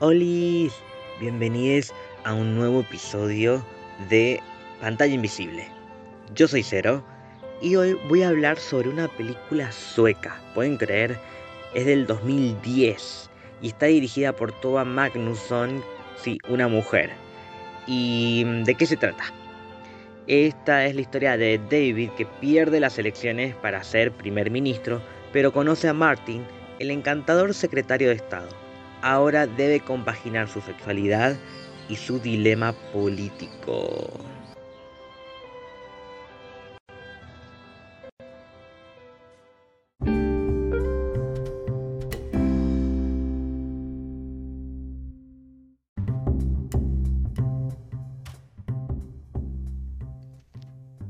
Hola, bienvenidos a un nuevo episodio de Pantalla Invisible. Yo soy Cero y hoy voy a hablar sobre una película sueca, pueden creer, es del 2010 y está dirigida por Tova Magnusson, sí, una mujer. ¿Y de qué se trata? Esta es la historia de David que pierde las elecciones para ser primer ministro, pero conoce a Martin, el encantador secretario de Estado ahora debe compaginar su sexualidad y su dilema político.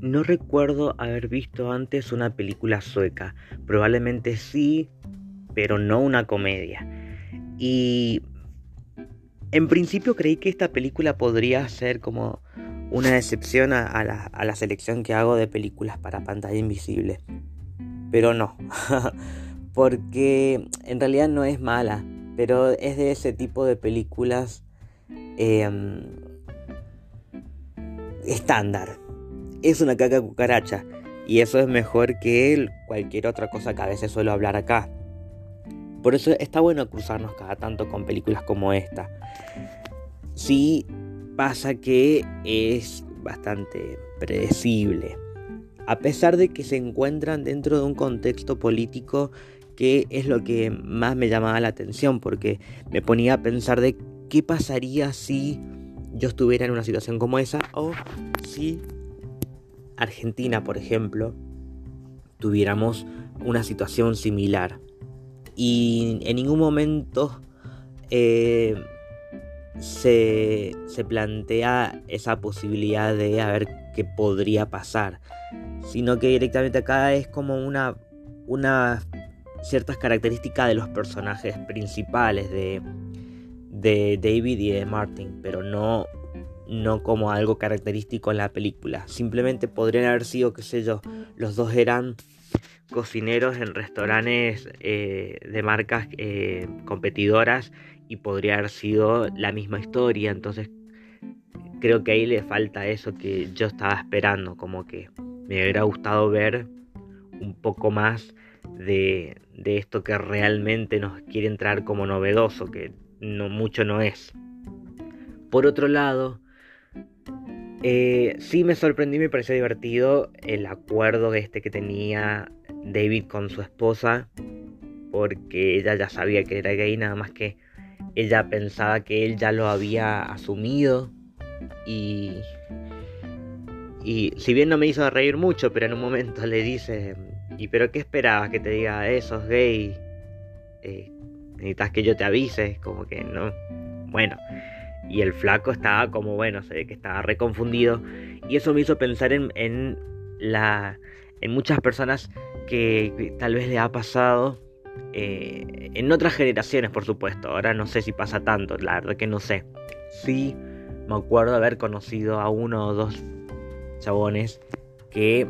No recuerdo haber visto antes una película sueca, probablemente sí, pero no una comedia. Y en principio creí que esta película podría ser como una excepción a, la, selección que hago de películas para pantalla invisible. Pero no, porque en realidad no es mala, pero es de ese tipo de películas em, estándar. Es una caca cucaracha y eso es mejor que cualquier otra cosa que a veces suelo hablar acá. Por eso está bueno cruzarnos cada tanto con películas como esta. Sí pasa que es bastante predecible. A pesar de que se encuentran dentro de un contexto político que es lo que más me llamaba la atención porque me ponía a pensar de qué pasaría si yo estuviera en una situación como esa o si Argentina, por ejemplo, tuviéramos una situación similar y en ningún momento eh, se, plantea esa posibilidad de a ver qué podría pasar, sino que directamente acá es como una, una ciertas características de los personajes principales de, de David y de Martin, pero no, no como algo característico en la película. Simplemente podrían haber sido, qué sé yo, los dos eran cocineros en restaurantes eh, de marcas eh, competidoras y podría haber sido la misma historia. Entonces creo que ahí le falta eso que yo estaba esperando, como que me hubiera gustado ver un poco más de, de esto que realmente nos quiere entrar como novedoso, que no mucho no es. Por otro lado, eh, sí me sorprendió y me pareció divertido el acuerdo este que tenía David con su esposa, porque ella ya sabía que era gay, nada más que ella pensaba que él ya lo había asumido y... Y si bien no me hizo reír mucho, pero en un momento le dice, ¿y pero qué esperabas que te diga eso, es gay? Eh, necesitas que yo te avise, como que no. Bueno, y el flaco estaba como, bueno, se ve que estaba reconfundido. Y eso me hizo pensar en, en, la, en muchas personas que, tal vez le ha pasado. Eh, en otras generaciones, por supuesto. Ahora no sé si pasa tanto, la verdad que no sé. Sí, me acuerdo haber conocido a uno o dos chabones que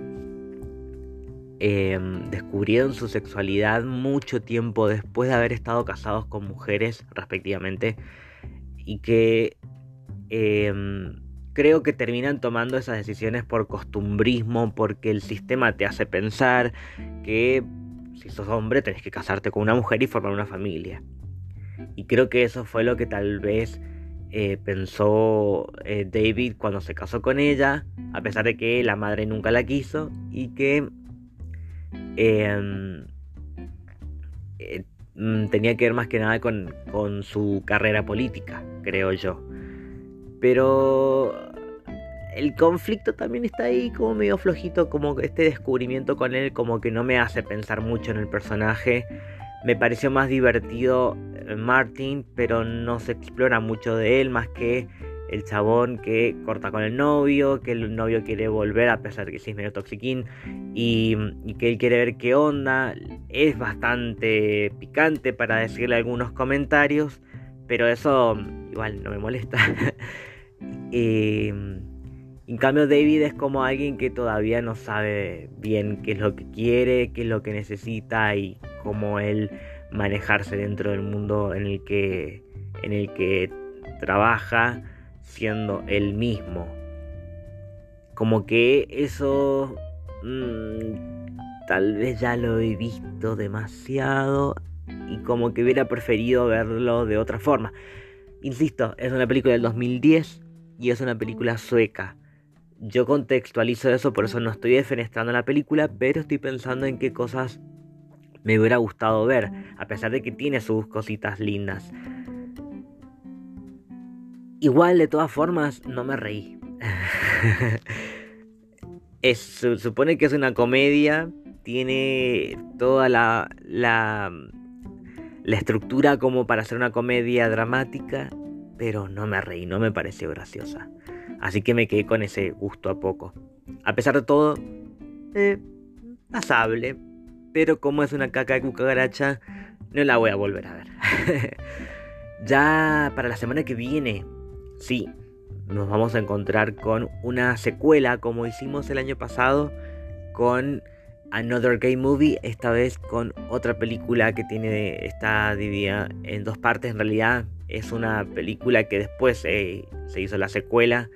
em, descubrieron su sexualidad mucho tiempo después de haber estado casados con mujeres, respectivamente y que em, creo que terminan tomando esas decisiones por costumbrismo, porque el sistema te hace pensar que si sos hombre tenés que casarte con una mujer y formar una familia. Y creo que eso fue lo que tal vez eh, pensó eh, David cuando se casó con ella, a pesar de que la madre nunca la quiso y que Mm, tenía que ver más que nada con, su carrera política, creo yo. Pero el conflicto también está ahí como medio flojito, como este descubrimiento con él como que no me hace pensar mucho en el personaje. Me pareció más divertido eh, Martin, pero no se explora mucho de él más que el chabón que corta con el novio, que el novio quiere volver a pesar que sí es medio toxiquín y, que él quiere ver qué onda. Es bastante picante para decirle algunos comentarios, pero eso igual no me molesta. en cambio David es como alguien que todavía no sabe bien qué es lo que quiere, qué es lo que necesita y cómo él manejarse dentro del mundo en el que en el que trabaja siendo el mismo. Como que eso mm, tal vez ya lo he visto demasiado y como que hubiera preferido verlo de otra forma. Insisto, es una película del 2010 y es una película sueca. Yo contextualizo eso, por eso no estoy defenestrando la película, pero estoy pensando en qué cosas me hubiera gustado ver, a pesar de que tiene sus cositas lindas. Igual, de todas formas, no me reí. es, supone que es una comedia, tiene toda la, la, la estructura como para hacer una comedia dramática, pero no me reí, no me pareció graciosa. Así que me quedé con ese gusto a poco. A pesar de todo, eh, pasable. Pero como es una caca de cucaracha, no la voy a volver a ver. ya para la semana que viene, sí, nos vamos a encontrar con una secuela como hicimos el año pasado con Another Gay Movie, esta vez con otra película que tiene está dividida en dos partes. En realidad es una película que después se hizo la secuela.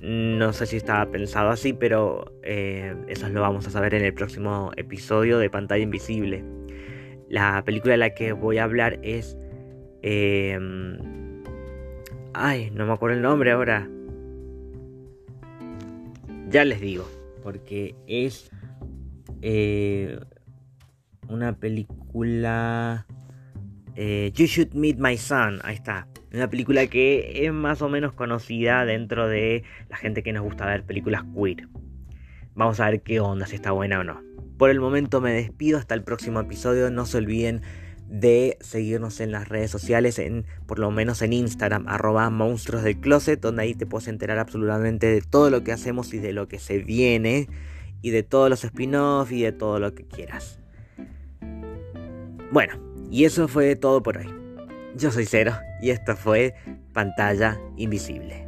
No sé si estaba pensado así, pero eh, eso lo vamos a saber en el próximo episodio de Pantalla Invisible. La película de la que voy a hablar es... Em, ay, no me acuerdo el nombre ahora. Ya les digo, porque es eh, una película... Eh, you Should Meet My Son, ahí está. Una película que es más o menos conocida dentro de la gente que nos gusta ver películas queer. Vamos a ver qué onda, si está buena o no. Por el momento me despido, hasta el próximo episodio. No se olviden de seguirnos en las redes sociales, en, por lo menos en Instagram, arroba monstruos del closet, donde ahí te puedes enterar absolutamente de todo lo que hacemos y de lo que se viene, y de todos los spin-offs y de todo lo que quieras. Bueno, y eso fue todo por hoy. Yo soy Cero y esto fue Pantalla Invisible.